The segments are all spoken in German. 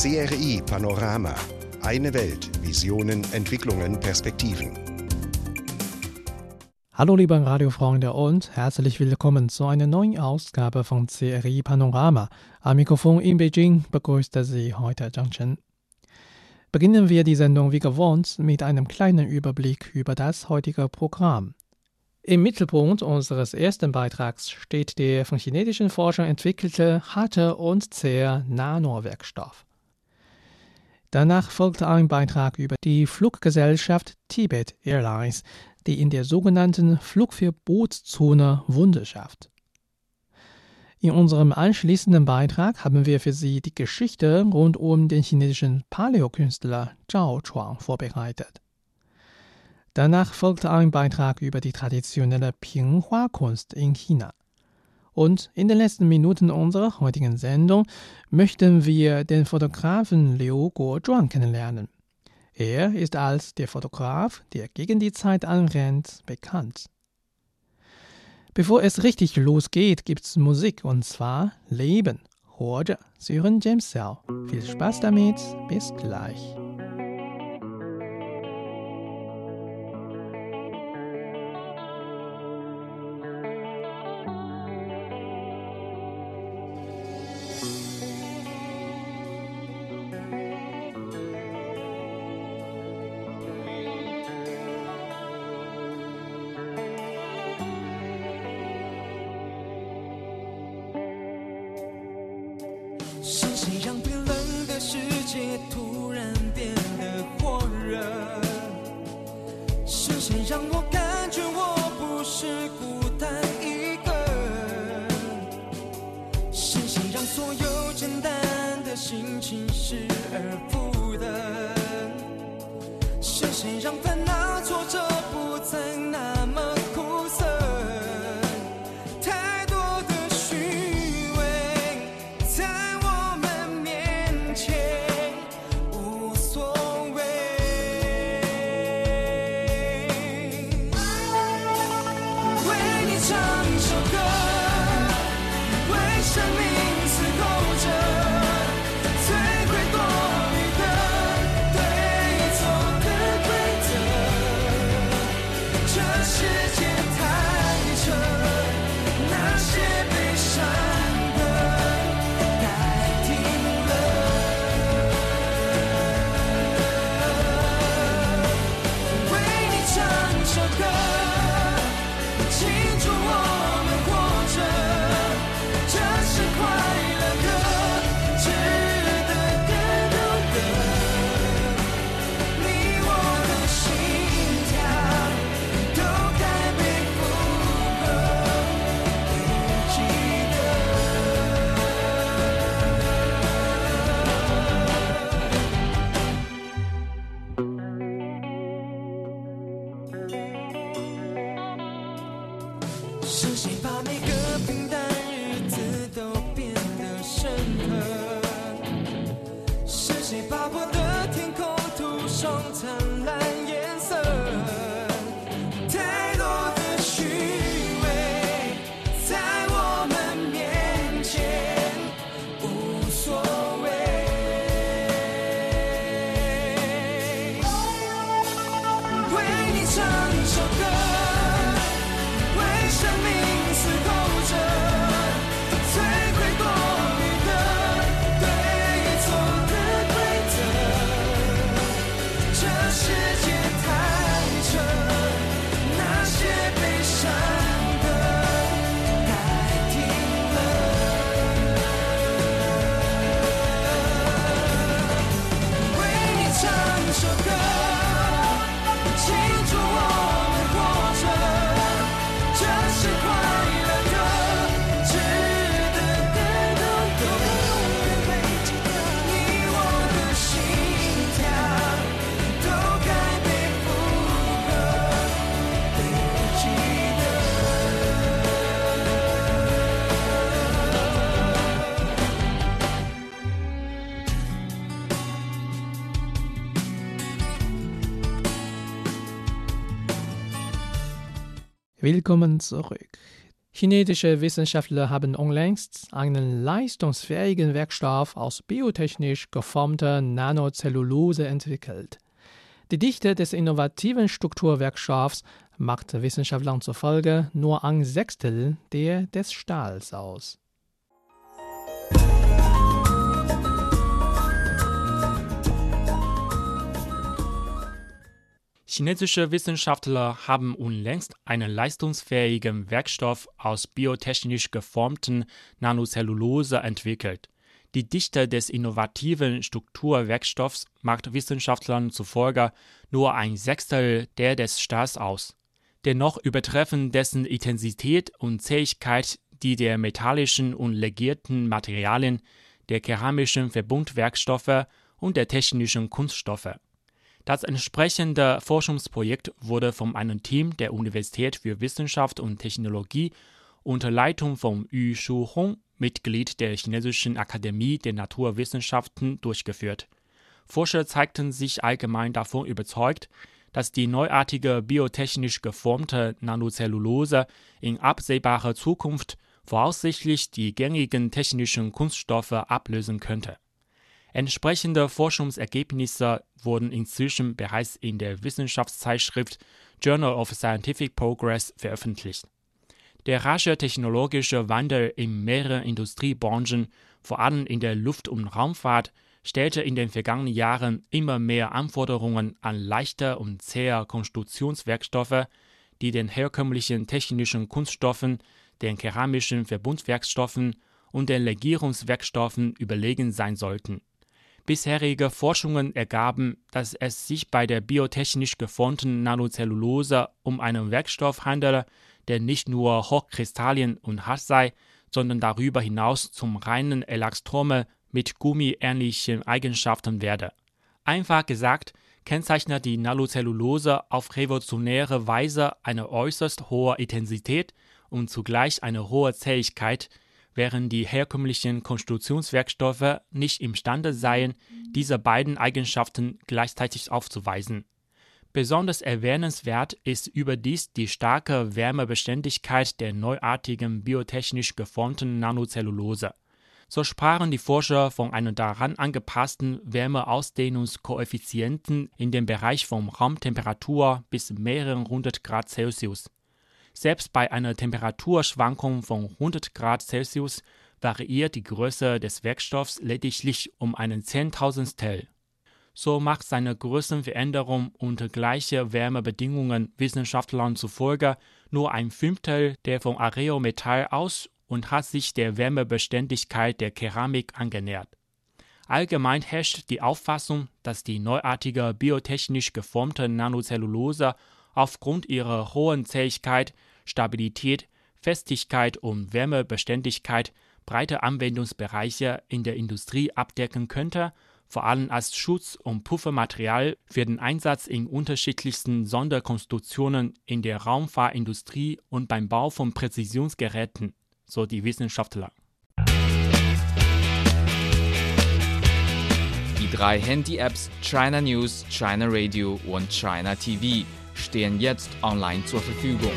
CRI Panorama. Eine Welt. Visionen, Entwicklungen, Perspektiven. Hallo liebe Radiofreunde und herzlich willkommen zu einer neuen Ausgabe von CRI Panorama. Am Mikrofon in Beijing begrüßt Sie heute Zhang Chen. Beginnen wir die Sendung wie gewohnt mit einem kleinen Überblick über das heutige Programm. Im Mittelpunkt unseres ersten Beitrags steht der von chinesischen Forschern entwickelte harte und zähe Nanowerkstoff. Danach folgt ein Beitrag über die Fluggesellschaft Tibet Airlines, die in der sogenannten Flugverbotszone Wunder schafft. In unserem anschließenden Beitrag haben wir für Sie die Geschichte rund um den chinesischen Paläokünstler Zhao Chuang vorbereitet. Danach folgte ein Beitrag über die traditionelle Pinghua-Kunst in China. Und in den letzten Minuten unserer heutigen Sendung möchten wir den Fotografen Liu Guozhuang kennenlernen. Er ist als der Fotograf, der gegen die Zeit anrennt, bekannt. Bevor es richtig losgeht, gibt's Musik und zwar Leben. 活着, Sie James Sell. Viel Spaß damit, bis gleich. Willkommen zurück. Chinesische Wissenschaftler haben unlängst einen leistungsfähigen Werkstoff aus biotechnisch geformter Nanocellulose entwickelt. Die Dichte des innovativen Strukturwerkstoffs macht Wissenschaftlern zufolge nur ein Sechstel der des Stahls aus. Chinesische Wissenschaftler haben unlängst einen leistungsfähigen Werkstoff aus biotechnisch geformten Nanocellulose entwickelt. Die Dichte des innovativen Strukturwerkstoffs macht Wissenschaftlern zufolge nur ein Sechstel der des Stahls aus. Dennoch übertreffen dessen Intensität und Zähigkeit die der metallischen und legierten Materialien, der keramischen Verbundwerkstoffe und der technischen Kunststoffe. Das entsprechende Forschungsprojekt wurde von einem Team der Universität für Wissenschaft und Technologie unter Leitung von Yu Shuhong, Mitglied der Chinesischen Akademie der Naturwissenschaften, durchgeführt. Forscher zeigten sich allgemein davon überzeugt, dass die neuartige biotechnisch geformte Nanocellulose in absehbarer Zukunft voraussichtlich die gängigen technischen Kunststoffe ablösen könnte. Entsprechende Forschungsergebnisse wurden inzwischen bereits in der Wissenschaftszeitschrift Journal of Scientific Progress veröffentlicht. Der rasche technologische Wandel in mehreren Industriebranchen, vor allem in der Luft- und Raumfahrt, stellte in den vergangenen Jahren immer mehr Anforderungen an leichte und zähe Konstruktionswerkstoffe, die den herkömmlichen technischen Kunststoffen, den keramischen Verbundwerkstoffen und den Legierungswerkstoffen überlegen sein sollten. Bisherige Forschungen ergaben, dass es sich bei der biotechnisch geformten Nanocellulose um einen Werkstoff handele, der nicht nur hochkristallin und hart sei, sondern darüber hinaus zum reinen Elastrome mit gummiähnlichen Eigenschaften werde. Einfach gesagt, kennzeichnet die Nanocellulose auf revolutionäre Weise eine äußerst hohe Intensität und zugleich eine hohe Zähigkeit, während die herkömmlichen Konstruktionswerkstoffe nicht imstande seien, diese beiden Eigenschaften gleichzeitig aufzuweisen. Besonders erwähnenswert ist überdies die starke Wärmebeständigkeit der neuartigen biotechnisch geformten Nanocellulose. So sprachen die Forscher von einem daran angepassten Wärmeausdehnungskoeffizienten in dem Bereich von Raumtemperatur bis mehreren hundert Grad Celsius. Selbst bei einer Temperaturschwankung von 100 Grad Celsius variiert die Größe des Werkstoffs lediglich um einen Zehntausendstel. So macht seine Größenveränderung unter gleichen Wärmebedingungen Wissenschaftlern zufolge nur ein Fünftel der von Areometall aus und hat sich der Wärmebeständigkeit der Keramik angenähert. Allgemein herrscht die Auffassung, dass die neuartige biotechnisch geformte Nanocellulose aufgrund ihrer hohen Zähigkeit Stabilität, Festigkeit und Wärmebeständigkeit breite Anwendungsbereiche in der Industrie abdecken könnte, vor allem als Schutz- und Puffermaterial für den Einsatz in unterschiedlichsten Sonderkonstruktionen in der Raumfahrtindustrie und beim Bau von Präzisionsgeräten, so die Wissenschaftler. Die drei Handy-Apps China News, China Radio und China TV stehen jetzt online zur Verfügung.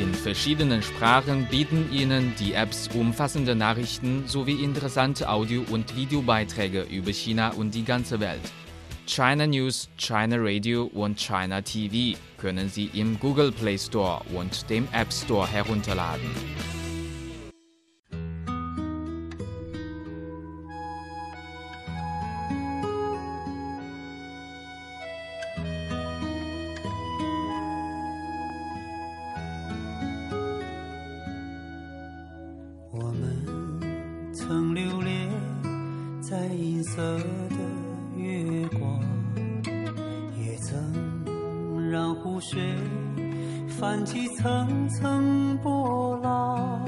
In verschiedenen Sprachen bieten Ihnen die Apps umfassende Nachrichten sowie interessante Audio- und Videobeiträge über China und die ganze Welt. China News, China Radio und China TV können Sie im Google Play Store und dem App Store herunterladen. 我们曾留恋在银色的月光，也曾让湖水泛起层层波浪。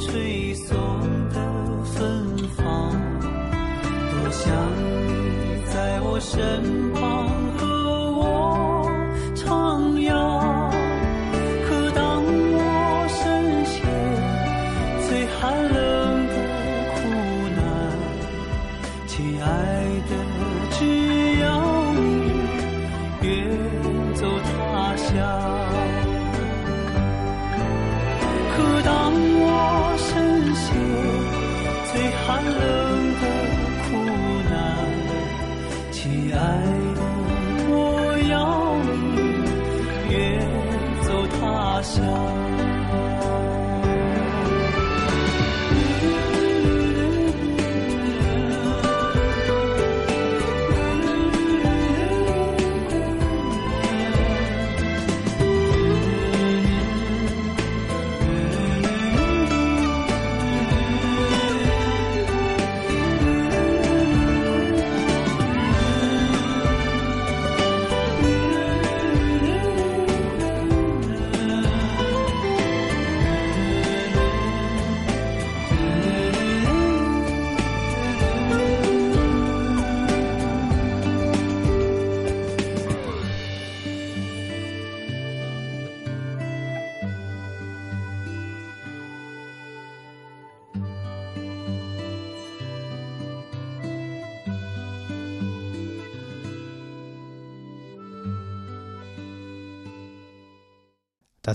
吹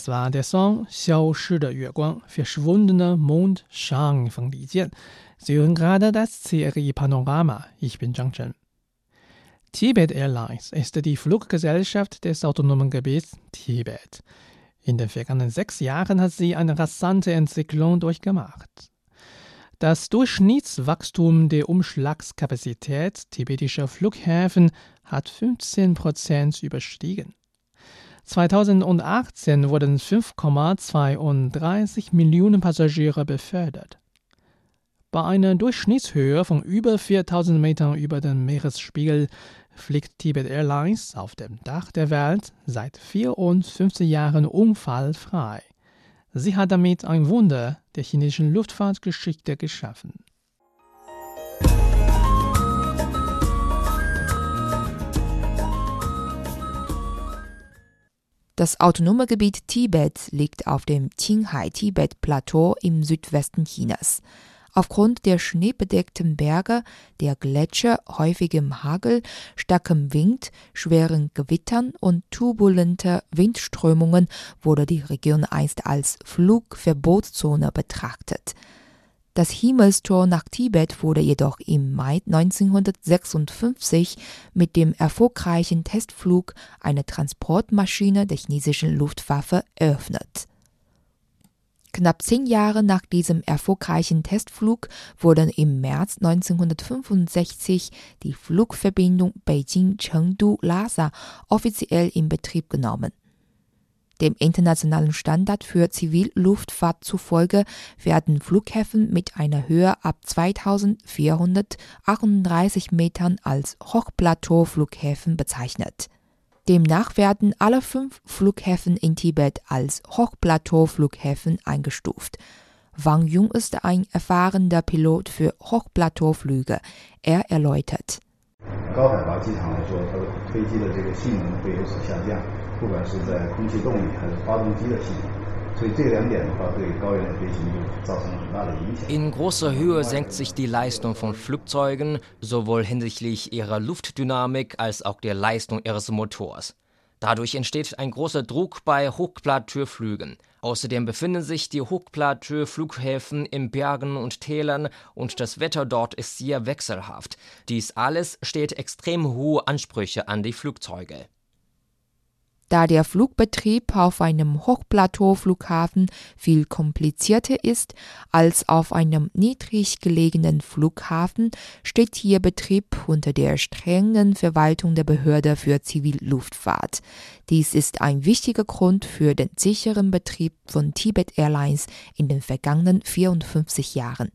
Das war der Song "Schausch der Yueguang" (Verschwundener Mond, Shang von Li Jian). Sie hören gerade das CRI Panorama. Ich bin Zhang Chen. Tibet Airlines ist die Fluggesellschaft des autonomen Gebiets Tibet. In den vergangenen sechs Jahren hat sie eine rasante Entwicklung durchgemacht. Das Durchschnittswachstum der Umschlagskapazität tibetischer Flughäfen hat 15% überstiegen. 2018 wurden 5,32 Millionen Passagiere befördert. Bei einer Durchschnittshöhe von über 4000 Metern über dem Meeresspiegel fliegt Tibet Airlines auf dem Dach der Welt seit 54 Jahren unfallfrei. Sie hat damit ein Wunder der chinesischen Luftfahrtgeschichte geschaffen. Das autonome Gebiet Tibet liegt auf dem Qinghai-Tibet-Plateau im Südwesten Chinas. Aufgrund der schneebedeckten Berge, der Gletscher, häufigem Hagel, starkem Wind, schweren Gewittern und turbulenter Windströmungen wurde die Region einst als Flugverbotszone betrachtet. Das Himmelstor nach Tibet wurde jedoch im Mai 1956 mit dem erfolgreichen Testflug einer Transportmaschine der chinesischen Luftwaffe eröffnet. Knapp zehn Jahre nach diesem erfolgreichen Testflug wurden im März 1965 die Flugverbindung Beijing-Chengdu-Lhasa offiziell in Betrieb genommen. Dem internationalen Standard für Zivilluftfahrt zufolge werden Flughäfen mit einer Höhe ab 2438 Metern als Hochplateauflughäfen bezeichnet. Demnach werden alle fünf Flughäfen in Tibet als Hochplateauflughäfen eingestuft. Wang Jung ist ein erfahrener Pilot für Hochplateauflüge. Er erläutert. 高海拔机场来说，它的飞机的这个性能会有所下降， 不管是在空气动力还是发动机的系统。所以这两点的话，对高原的飞行就造成了很大的影响。 In großer Höhe senkt sich die Leistung von Flugzeugen, sowohl hinsichtlich ihrer Luftdynamik als auch der Leistung ihres Motors. Dadurch entsteht ein großer Druck bei Hochplateauflügen. Außerdem befinden sich die Hochplateauflughäfen in Bergen und Tälern und das Wetter dort ist sehr wechselhaft. Dies alles stellt extrem hohe Ansprüche an die Flugzeuge. Da der Flugbetrieb auf einem Hochplateauflughafen viel komplizierter ist als auf einem niedrig gelegenen Flughafen, steht hier Betrieb unter der strengen Verwaltung der Behörde für Zivilluftfahrt. Dies ist ein wichtiger Grund für den sicheren Betrieb von Tibet Airlines in den vergangenen 54 Jahren.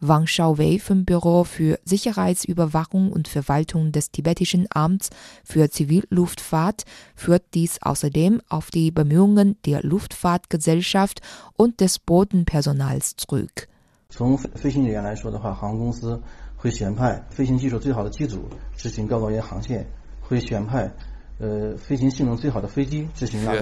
Wang Xiaowei vom Büro für Sicherheitsüberwachung und Verwaltung des tibetischen Amts für Zivilluftfahrt führt dies außerdem auf die Bemühungen der Luftfahrtgesellschaft und des Bodenpersonals zurück. 从飞飞行人员来说的话，航空公司会选派飞行技术最好的机组执行高高原航线，会选派 äh, für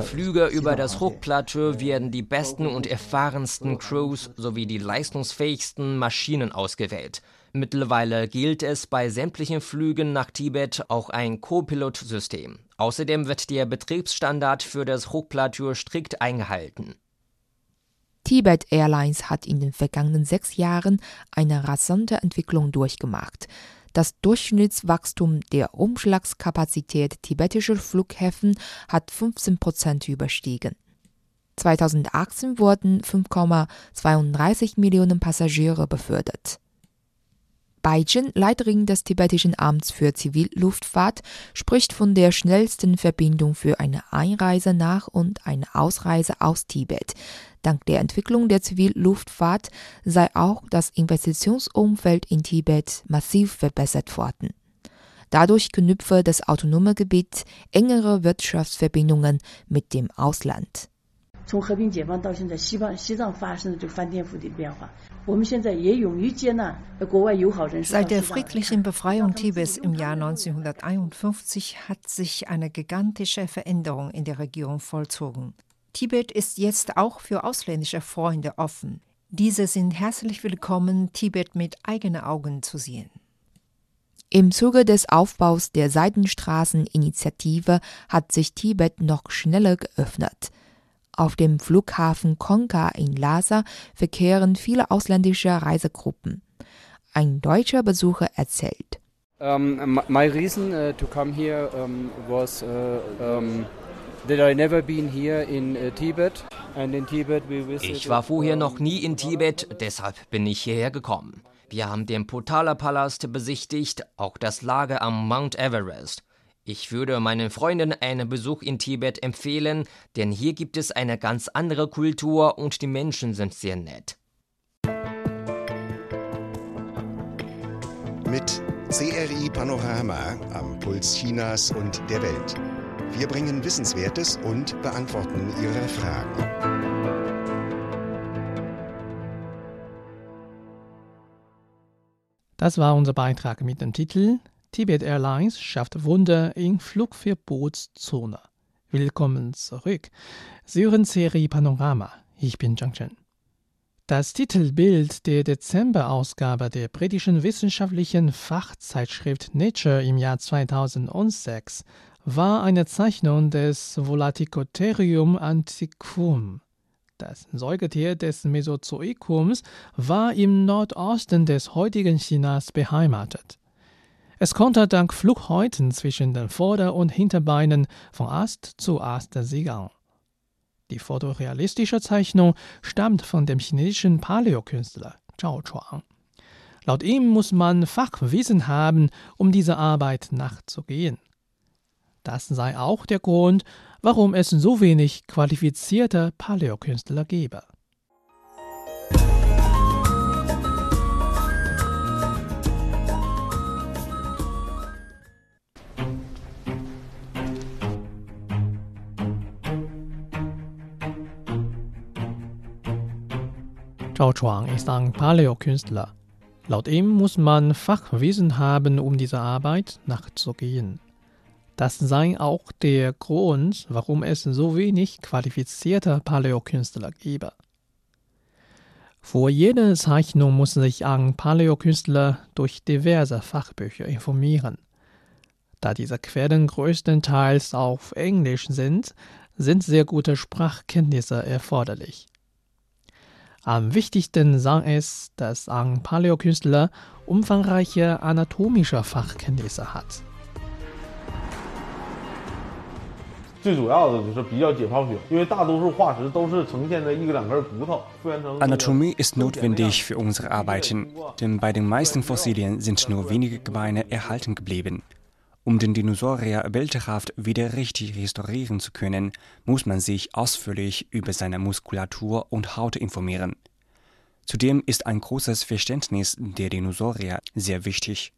Flüge über das Hochplateau werden die besten und erfahrensten Crews sowie die leistungsfähigsten Maschinen ausgewählt. Mittlerweile gilt es bei sämtlichen Flügen nach Tibet auch ein Co-Pilot-System. Außerdem wird der Betriebsstandard für das Hochplateau strikt eingehalten. Tibet Airlines hat in den vergangenen sechs Jahren eine rasante Entwicklung durchgemacht. Das Durchschnittswachstum der Umschlagskapazität tibetischer Flughäfen hat 15 Prozent überstiegen. 2018 wurden 5,32 Millionen Passagiere befördert. Baijin, Leiterin des tibetischen Amts für Zivilluftfahrt, spricht von der schnellsten Verbindung für eine Einreise nach und eine Ausreise aus Tibet. Dank der Entwicklung der Zivilluftfahrt sei auch das Investitionsumfeld in Tibet massiv verbessert worden. Dadurch knüpfe das autonome Gebiet engere Wirtschaftsverbindungen mit dem Ausland. 从和平解放到现在，西方西藏发生的这个翻天覆地变化，我们现在也勇于接纳国外友好人士。 Seit der friedlichen Befreiung Tibets im Jahr 1951 hat sich eine gigantische Veränderung in der Region vollzogen. Tibet ist jetzt auch für ausländische Freunde offen. Diese sind herzlich willkommen, Tibet mit eigenen Augen zu sehen. Im Zuge des Aufbaus der Seidenstraßeninitiative hat sich Tibet noch schneller geöffnet. Auf dem Flughafen Konka in Lhasa verkehren viele ausländische Reisegruppen. Ein deutscher Besucher erzählt. Um, my reason to come here um, was uh, um, uh. Ich war vorher noch nie in Tibet, deshalb bin ich hierher gekommen. Wir haben den Potala-Palast besichtigt, auch das Lager am Mount Everest. Ich würde meinen Freunden einen Besuch in Tibet empfehlen, denn hier gibt es eine ganz andere Kultur und die Menschen sind sehr nett. Mit CRI Panorama am Puls Chinas und der Welt. Wir bringen Wissenswertes und beantworten Ihre Fragen. Das war unser Beitrag mit dem Titel Tibet Airlines schafft Wunder in Flugverbotszone. Willkommen zurück. Sie hören Serie Panorama. Ich bin Zhang Chen. Das Titelbild der Dezemberausgabe der britischen wissenschaftlichen Fachzeitschrift Nature im Jahr 2006 war eine Zeichnung des Volaticotherium antiquum. Das Säugetier des Mesozoikums war im Nordosten des heutigen Chinas beheimatet. Es konnte dank Flughäuten zwischen den Vorder- und Hinterbeinen von Ast zu Ast segeln. Die fotorealistische Zeichnung stammt von dem chinesischen Paläokünstler Zhao Chuang. Laut ihm muss man Fachwissen haben, um dieser Arbeit nachzugehen. Das sei auch der Grund, warum es so wenig qualifizierte Paläokünstler gebe. Zhao Chuang ist ein Paläokünstler. Laut ihm muss man Fachwissen haben, um dieser Arbeit nachzugehen. Das sei auch der Grund, warum es so wenig qualifizierte Paläokünstler gebe. Vor jeder Zeichnung muss sich ein Paläokünstler durch diverse Fachbücher informieren. Da diese Quellen größtenteils auf Englisch sind, sind sehr gute Sprachkenntnisse erforderlich. Am wichtigsten sei es, dass ein Paläokünstler umfangreiche anatomische Fachkenntnisse hat. Anatomie ist notwendig für unsere Arbeiten, denn bei den meisten Fossilien sind nur wenige Gebeine erhalten geblieben. Um den Dinosaurier bildhaft wieder richtig restaurieren zu können, muss man sich ausführlich über seine Muskulatur und Haut informieren. Zudem ist ein großes Verständnis der Dinosaurier sehr wichtig.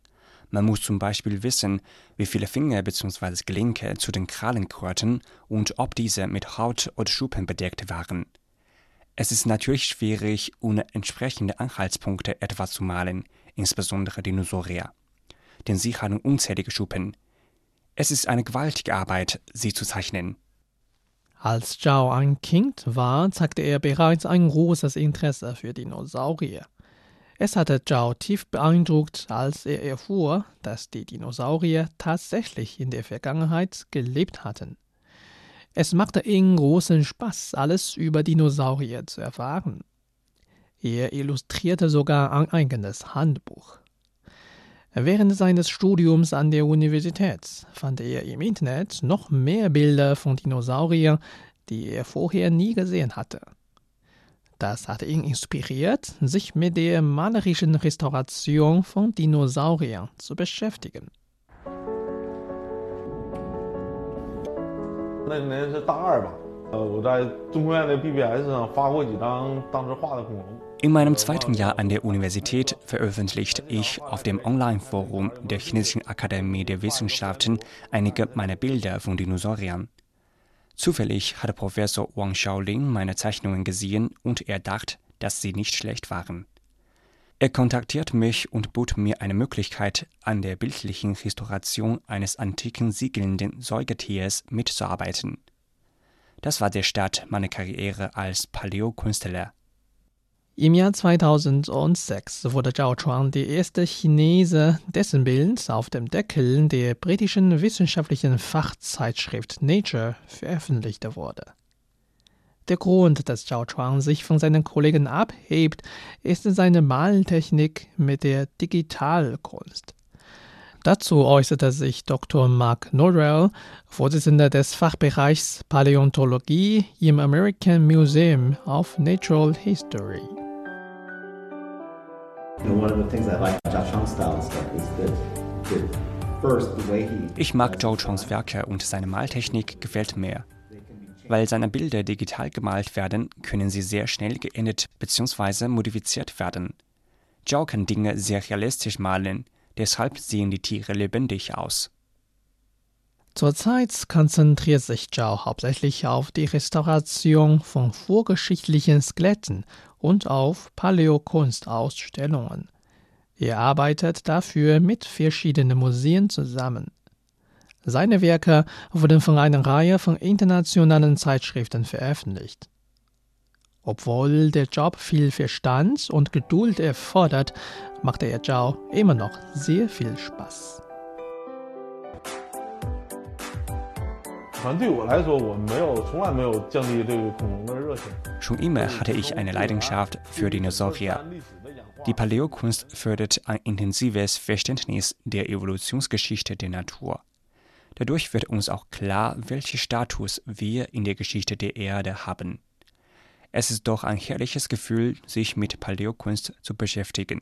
Man muss zum Beispiel wissen, wie viele Finger bzw. Gelenke zu den Krallen gehörten und ob diese mit Haut oder Schuppen bedeckt waren. Es ist natürlich schwierig, ohne entsprechende Anhaltspunkte etwas zu malen, insbesondere Dinosaurier. Denn sie haben unzählige Schuppen. Es ist eine gewaltige Arbeit, sie zu zeichnen. Als Zhao ein Kind war, zeigte er bereits ein großes Interesse für Dinosaurier. Es hatte Zhao tief beeindruckt, als er erfuhr, dass die Dinosaurier tatsächlich in der Vergangenheit gelebt hatten. Es machte ihm großen Spaß, alles über Dinosaurier zu erfahren. Er illustrierte sogar ein eigenes Handbuch. Während seines Studiums an der Universität fand er im Internet noch mehr Bilder von Dinosauriern, die er vorher nie gesehen hatte. Das hat ihn inspiriert, sich mit der malerischen Restauration von Dinosauriern zu beschäftigen. In meinem zweiten Jahr an der Universität veröffentlichte ich auf dem Online-Forum der Chinesischen Akademie der Wissenschaften einige meiner Bilder von Dinosauriern. Zufällig hatte Professor Wang Shaolin meine Zeichnungen gesehen und er dachte, dass sie nicht schlecht waren. Er kontaktierte mich und bot mir eine Möglichkeit, an der bildlichen Restauration eines antiken siegelnden Säugetiers mitzuarbeiten. Das war der Start meiner Karriere als Paläokünstler. Im Jahr 2006 wurde Zhao Chuang der erste Chinese, dessen Bild auf dem Deckel der britischen wissenschaftlichen Fachzeitschrift Nature veröffentlicht wurde. Der Grund, dass Zhao Chuang sich von seinen Kollegen abhebt, ist seine Maltechnik mit der Digitalkunst. Dazu äußerte sich Dr. Mark Norrell, Vorsitzender des Fachbereichs Paläontologie im American Museum of Natural History. Ich mag Zhao Chongs Werke und seine Maltechnik gefällt mir. Weil seine Bilder digital gemalt werden, können sie sehr schnell geändert bzw. modifiziert werden. Zhao kann Dinge sehr realistisch malen, deshalb sehen die Tiere lebendig aus. Zurzeit konzentriert sich Zhao hauptsächlich auf die Restauration von vorgeschichtlichen Skeletten und auf Paläokunstausstellungen. Er arbeitet dafür mit verschiedenen Museen zusammen. Seine Werke wurden von einer Reihe von internationalen Zeitschriften veröffentlicht. Obwohl der Job viel Verstand und Geduld erfordert, macht er Zhao immer noch sehr viel Spaß. Schon immer hatte ich eine Leidenschaft für Dinosaurier. Die Paläokunst fördert ein intensives Verständnis der Evolutionsgeschichte der Natur. Dadurch wird uns auch klar, welchen Status wir in der Geschichte der Erde haben. Es ist doch ein herrliches Gefühl, sich mit Paläokunst zu beschäftigen.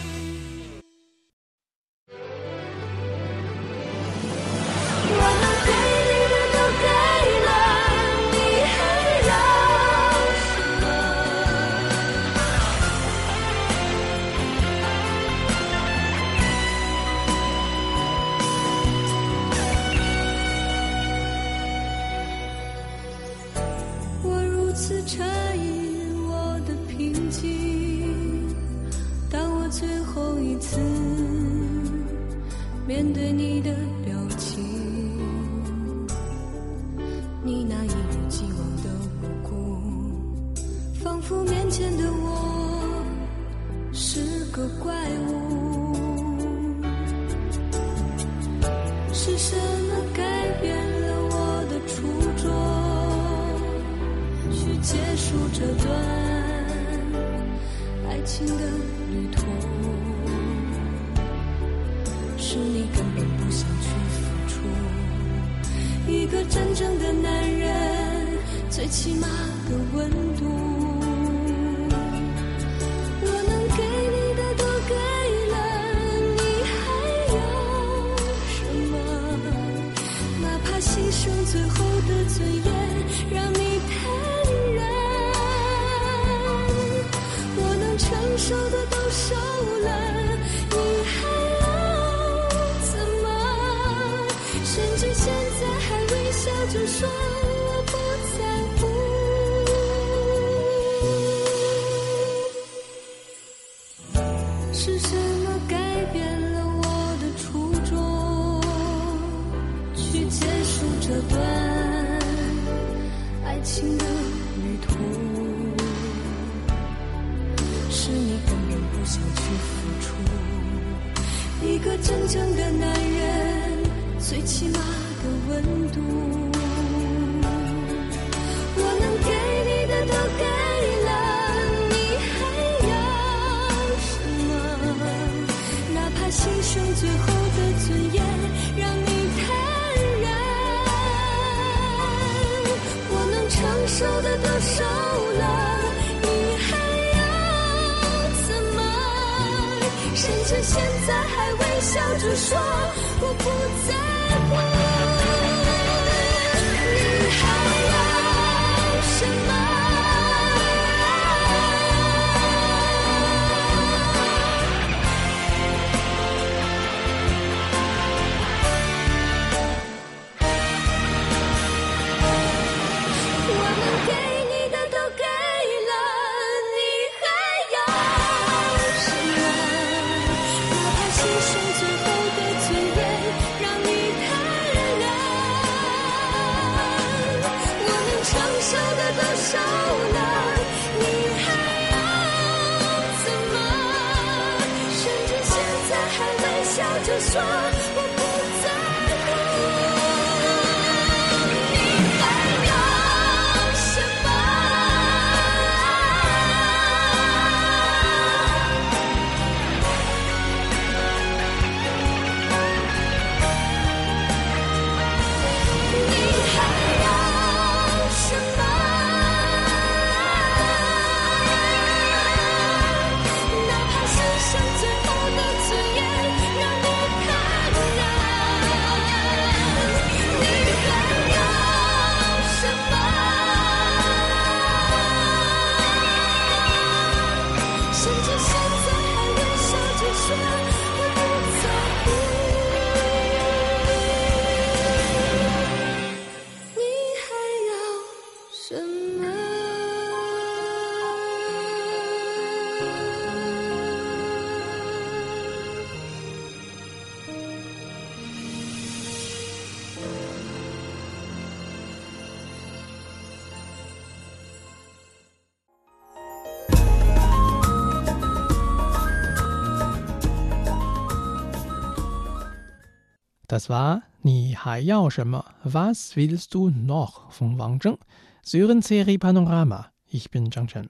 Das war Ni Hai Yao Shema, Was willst du noch von Wang Zheng? Syrien-Serie Panorama. Ich bin Zhang Chen.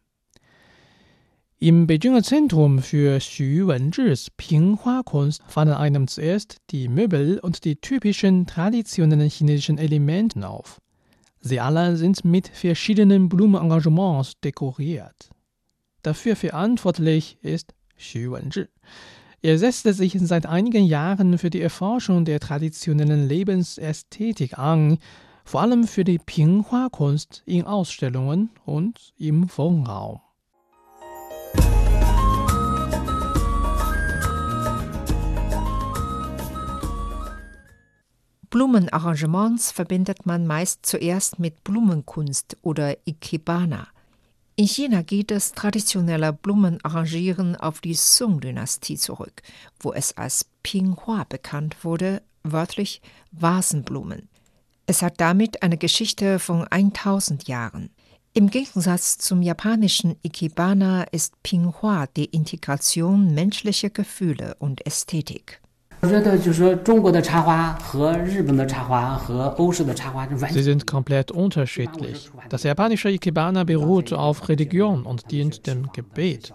Im Beijinger Zentrum für Xu Wenzhis Pinghua-Kunst fanden einem zuerst die Möbel und die typischen traditionellen chinesischen Elementen auf. Sie alle sind mit verschiedenen Blumenengagements dekoriert. Dafür verantwortlich ist Xu Wenzhi. Er setzte sich seit einigen Jahren für die Erforschung der traditionellen Lebensästhetik an, vor allem für die Pinghua-Kunst in Ausstellungen und im Wohnraum. Blumenarrangements verbindet man meist zuerst mit Blumenkunst oder Ikebana. In China geht das traditionelle Blumenarrangieren auf die Song-Dynastie zurück, wo es als Pinghua bekannt wurde, wörtlich Vasenblumen. Es hat damit eine Geschichte von 1000 Jahren. Im Gegensatz zum japanischen Ikebana ist Pinghua die Integration menschlicher Gefühle und Ästhetik. Sie sind komplett unterschiedlich. Das japanische Ikebana beruht auf Religion und dient dem Gebet.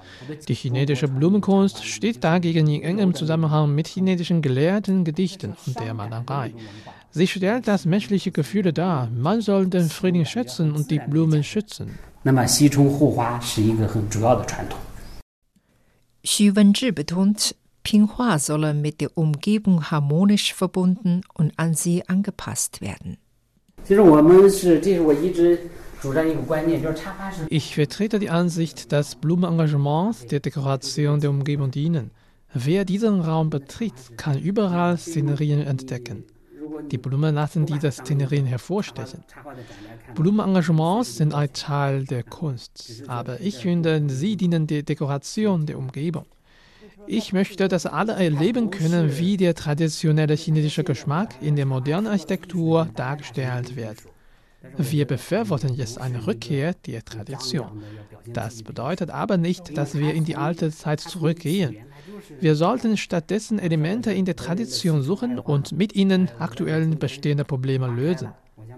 Die chinesische Blumenkunst steht dagegen in engem Zusammenhang mit chinesischen gelehrten Gedichten und der Malerei. Sie stellt das menschliche Gefühl dar. Man soll den Frühling schätzen und die Blumen schützen. Xu Wenzhi betont, Pinghua solle mit der Umgebung harmonisch verbunden und an sie angepasst werden. Ich vertrete die Ansicht, dass Blumenengagements der Dekoration der Umgebung dienen. Wer diesen Raum betritt, kann überall Szenerien entdecken. Die Blumen lassen diese Szenerien hervorstechen. Blumenengagements sind ein Teil der Kunst, aber ich finde, sie dienen der Dekoration der Umgebung. Ich möchte, dass alle erleben können, wie der traditionelle chinesische Geschmack in der modernen Architektur dargestellt wird. Wir befürworten jetzt eine Rückkehr der Tradition. Das bedeutet aber nicht, dass wir in die alte Zeit zurückgehen. Wir sollten stattdessen Elemente in der Tradition suchen und mit ihnen aktuellen bestehende Probleme lösen.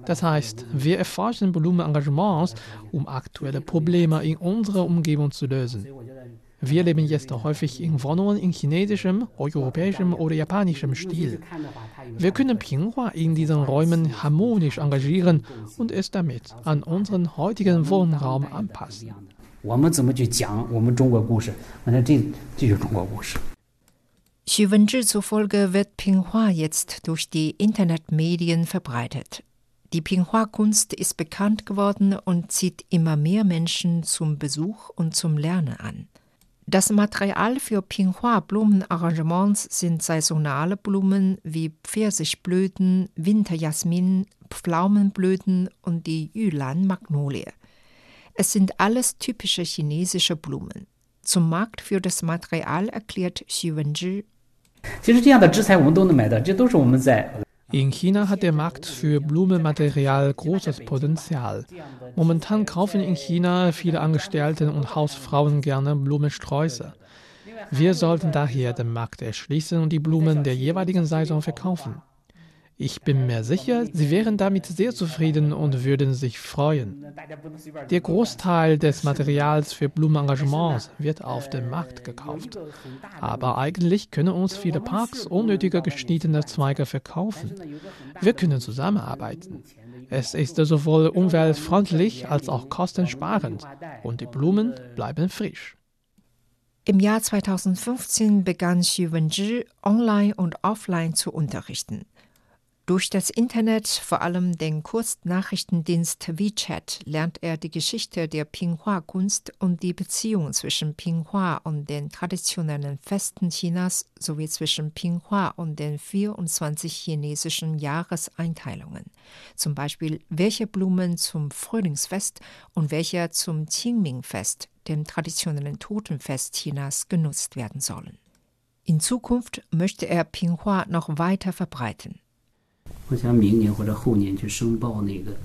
Das heißt, wir erforschen Blumenengagements, um aktuelle Probleme in unserer Umgebung zu lösen. Wir leben jetzt häufig in Wohnungen in chinesischem, europäischem oder japanischem Stil. Wir können Pinghua in diesen Räumen harmonisch engagieren und es damit an unseren heutigen Wohnraum anpassen. Xu Wenzhi zufolge wird Pinghua jetzt durch die Internetmedien verbreitet. Die Pinghua-Kunst ist bekannt geworden und zieht immer mehr Menschen zum Besuch und zum Lernen an. Das Material für Pinghua-Blumenarrangements sind saisonale Blumen wie Pfirsichblüten, Winterjasmin, Pflaumenblüten und die Yulan-Magnolie. Es sind alles typische chinesische Blumen. Zum Markt für das Material erklärt Xu Wenzhi. In China hat der Markt für Blumenmaterial großes Potenzial. Momentan kaufen in China viele Angestellte und Hausfrauen gerne Blumensträuße. Wir sollten daher den Markt erschließen und die Blumen der jeweiligen Saison verkaufen. Ich bin mir sicher, sie wären damit sehr zufrieden und würden sich freuen. Der Großteil des Materials für Blumenengagements wird auf dem Markt gekauft. Aber eigentlich können uns viele Parks unnötige geschnittene Zweige verkaufen. Wir können zusammenarbeiten. Es ist sowohl umweltfreundlich als auch kostensparend und die Blumen bleiben frisch. Im Jahr 2015 begann Xu Wenzhi online und offline zu unterrichten. Durch das Internet, vor allem den Kurznachrichtendienst WeChat, lernt er die Geschichte der Pinghua-Kunst und die Beziehung zwischen Pinghua und den traditionellen Festen Chinas sowie zwischen Pinghua und den 24 chinesischen Jahreseinteilungen. Zum Beispiel, welche Blumen zum Frühlingsfest und welche zum Qingming-Fest, dem traditionellen Totenfest Chinas, genutzt werden sollen. In Zukunft möchte er Pinghua noch weiter verbreiten.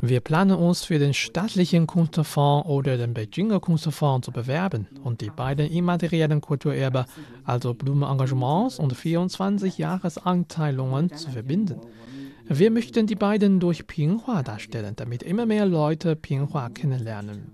Wir planen uns für den staatlichen Kunstfonds oder den Beijinger Kunstfonds zu bewerben und die beiden immateriellen Kulturerbe, also Blumenengagements und 24 Jahresanteilungen, zu verbinden. Wir möchten die beiden durch Pinghua darstellen, damit immer mehr Leute Pinghua kennenlernen.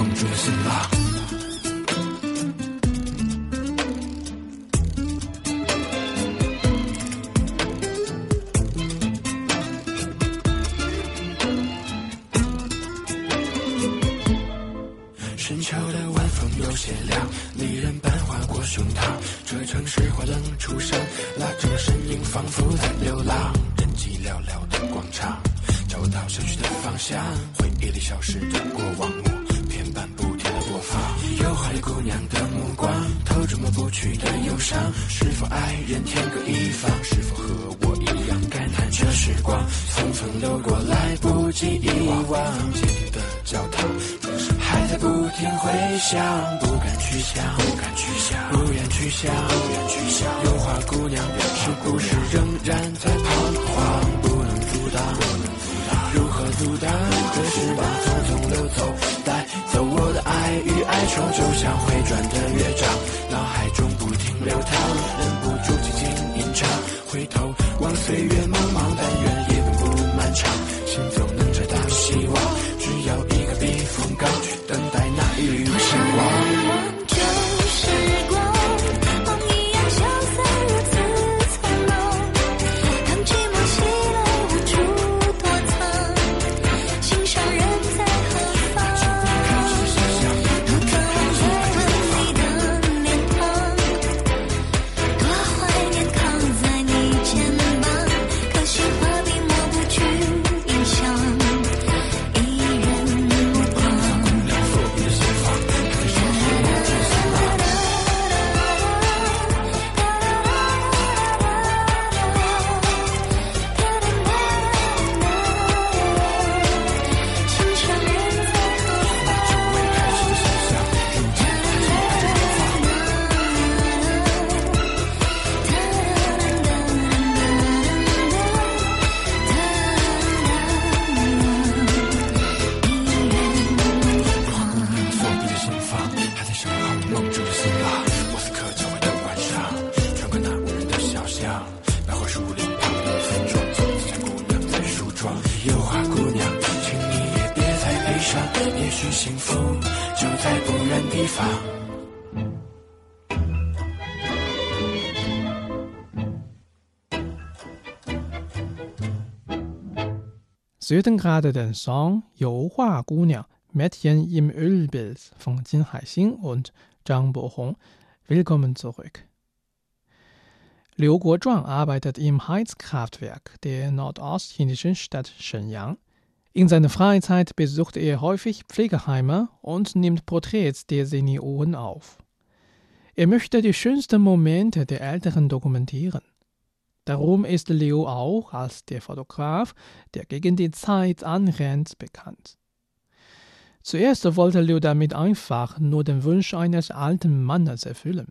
梦中醒。show. Südengrade den Song Yohua Gunyang Mädchen im Ölbild von Jin Haixing und Zhang Bohong. Willkommen zurück. Liu Guozhuang arbeitet im Heizkraftwerk der nordostschinesischen Stadt Shenyang. In seiner Freizeit besucht er häufig Pflegeheime und nimmt Porträts der Senioren auf. Er möchte die schönsten Momente der Älteren dokumentieren. Darum ist Liu auch als der Fotograf, der gegen die Zeit anrennt, bekannt. Zuerst wollte Liu damit einfach nur den Wunsch eines alten Mannes erfüllen.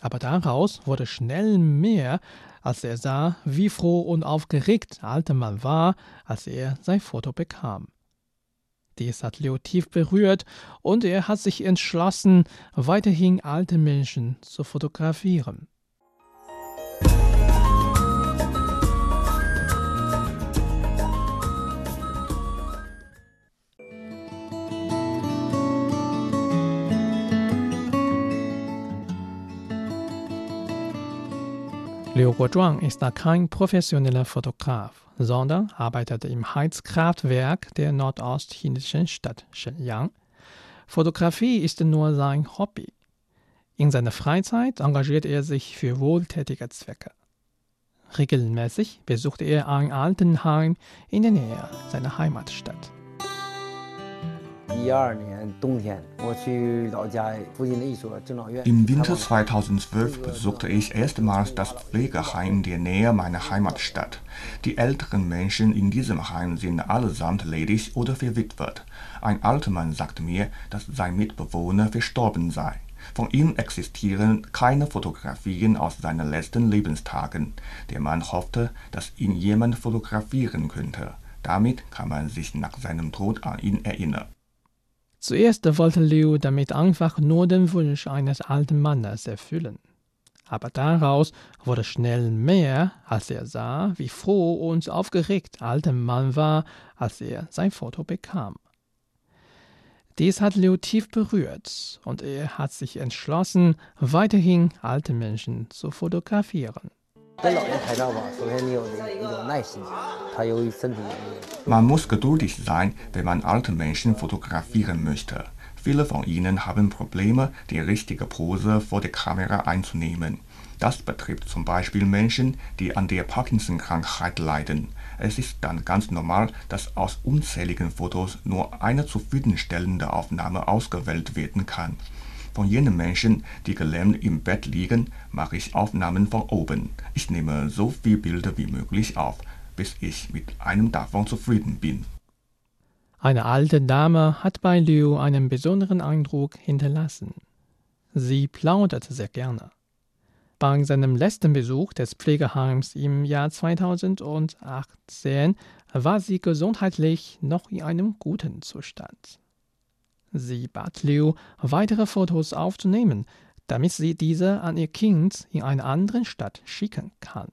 Aber daraus wurde schnell mehr, als er sah, wie froh und aufgeregt der alte Mann war, als er sein Foto bekam. Dies hat Leo tief berührt und er hat sich entschlossen, weiterhin alte Menschen zu fotografieren. Liu Guozhuang ist kein professioneller Fotograf, sondern arbeitet im Heizkraftwerk der nordostchinesischen Stadt Shenyang. Fotografie ist nur sein Hobby. In seiner Freizeit engagiert er sich für wohltätige Zwecke. Regelmäßig besucht er ein Altenheim in der Nähe seiner Heimatstadt. Im Winter 2012 besuchte ich erstmals das Pflegeheim in der Nähe meiner Heimatstadt. Die älteren Menschen in diesem Heim sind allesamt ledig oder verwitwet. Ein alter Mann sagte mir, dass sein Mitbewohner verstorben sei. Von ihm existieren keine Fotografien aus seinen letzten Lebenstagen. Der Mann hoffte, dass ihn jemand fotografieren könnte. Damit kann man sich nach seinem Tod an ihn erinnern. Zuerst wollte Liu damit einfach nur den Wunsch eines alten Mannes erfüllen. Aber daraus wurde schnell mehr, als er sah, wie froh und aufgeregt alter Mann war, als er sein Foto bekam. Dies hat Liu tief berührt und er hat sich entschlossen, weiterhin alte Menschen zu fotografieren. Man muss geduldig sein, wenn man alte Menschen fotografieren möchte. Viele von ihnen haben Probleme, die richtige Pose vor der Kamera einzunehmen. Das betrifft zum Beispiel Menschen, die an der Parkinson-Krankheit leiden. Es ist dann ganz normal, dass aus unzähligen Fotos nur eine zufriedenstellende Aufnahme ausgewählt werden kann. Von jenen Menschen, die gelähmt im Bett liegen, mache ich Aufnahmen von oben. Ich nehme so viele Bilder wie möglich auf, bis ich mit einem davon zufrieden bin. Eine alte Dame hat bei Liu einen besonderen Eindruck hinterlassen. Sie plaudert sehr gerne. Bei seinem letzten Besuch des Pflegeheims im Jahr 2018 war sie gesundheitlich noch in einem guten Zustand. Sie bat Liu, weitere Fotos aufzunehmen, damit sie diese an ihr Kind in einer anderen Stadt schicken kann.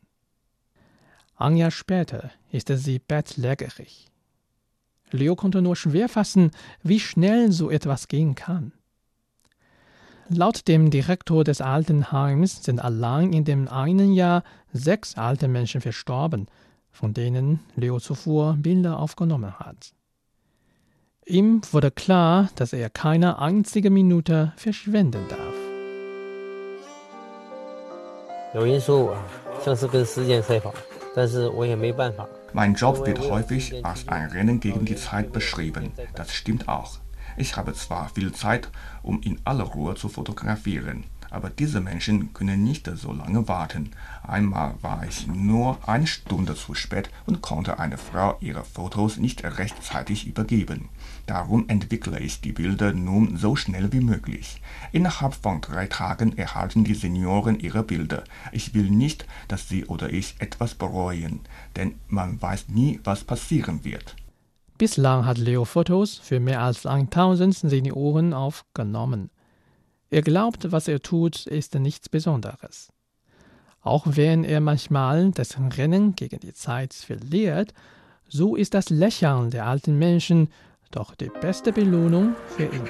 Ein Jahr später ist sie bettlägerig. Liu konnte nur schwer fassen, wie schnell so etwas gehen kann. Laut dem Direktor des Altenheims sind allein in dem einen Jahr sechs alte Menschen verstorben, von denen Leo zuvor Bilder aufgenommen hat. Ihm wurde klar, dass er keine einzige Minute verschwenden darf. Mein Job wird häufig als ein Rennen gegen die Zeit beschrieben. Das stimmt auch. Ich habe zwar viel Zeit, um in aller Ruhe zu fotografieren, aber diese Menschen können nicht so lange warten. Einmal war ich nur eine Stunde zu spät und konnte einer Frau ihre Fotos nicht rechtzeitig übergeben. Darum entwickle ich die Bilder nun so schnell wie möglich. Innerhalb von drei Tagen erhalten die Senioren ihre Bilder. Ich will nicht, dass sie oder ich etwas bereuen, denn man weiß nie, was passieren wird. Bislang hat Leo Fotos für mehr als 1000 Senioren aufgenommen. Er glaubt, was er tut, ist nichts Besonderes. Auch wenn er manchmal das Rennen gegen die Zeit verliert, so ist das Lächeln der alten Menschen doch die beste Belohnung für ihn.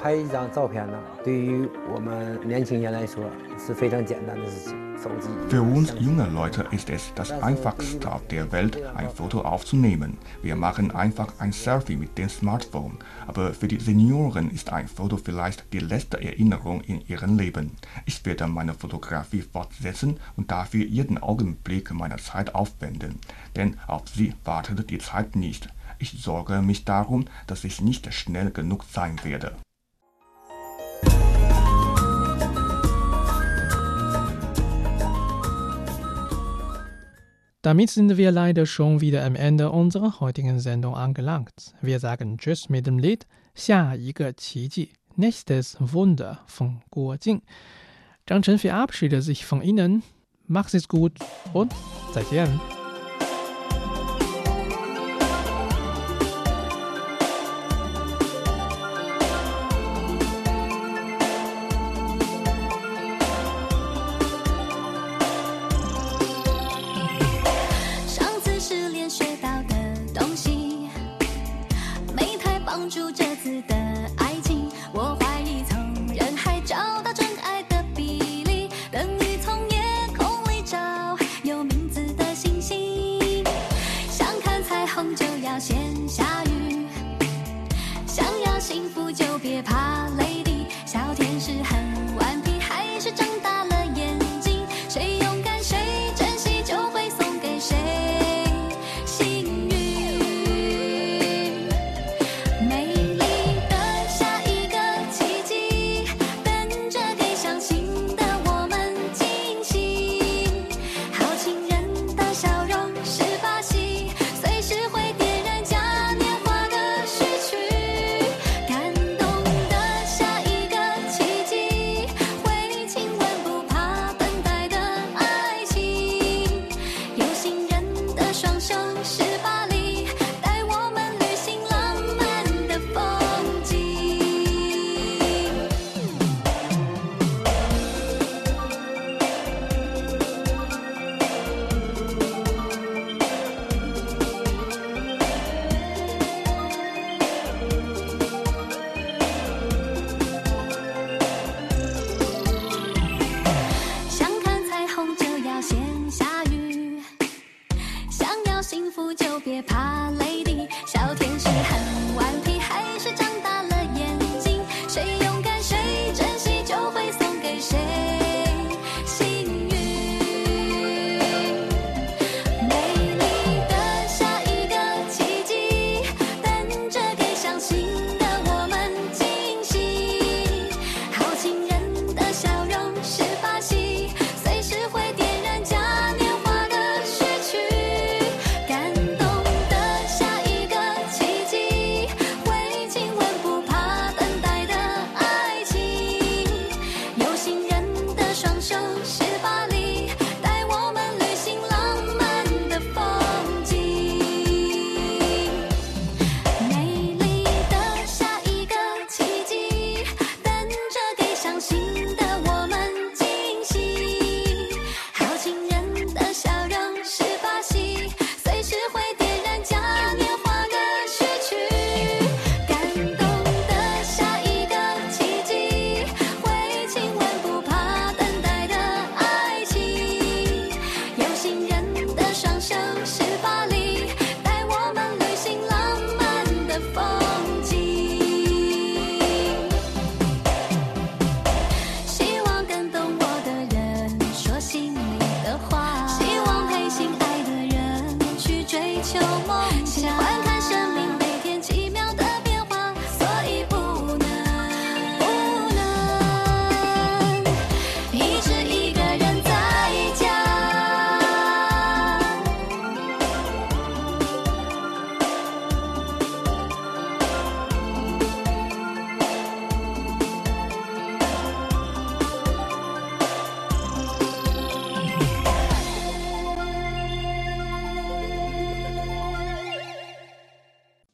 拍一张照片呢，对于我们年轻人来说是非常简单的事情。手机。 Für uns junge Leute ist es das einfachste auf der Welt, ein Foto aufzunehmen. Wir machen einfach ein Selfie mit dem Smartphone. Aber für die Senioren ist ein Foto vielleicht die letzte Erinnerung in ihrem Leben. Ich werde meine Fotografie fortsetzen und dafür jeden Augenblick meiner Zeit aufwenden. Denn auf sie wartet die Zeit nicht. Ich sorge mich darum, dass ich nicht schnell genug sein werde. Damit sind wir leider schon wieder am Ende unserer heutigen Sendung angelangt. Wir sagen Tschüss mit dem Lied 下一个奇迹 Nächstes Wunder von Guo Jing. Zhang Chen verabschiedet sich von Ihnen. Macht es gut und 再见。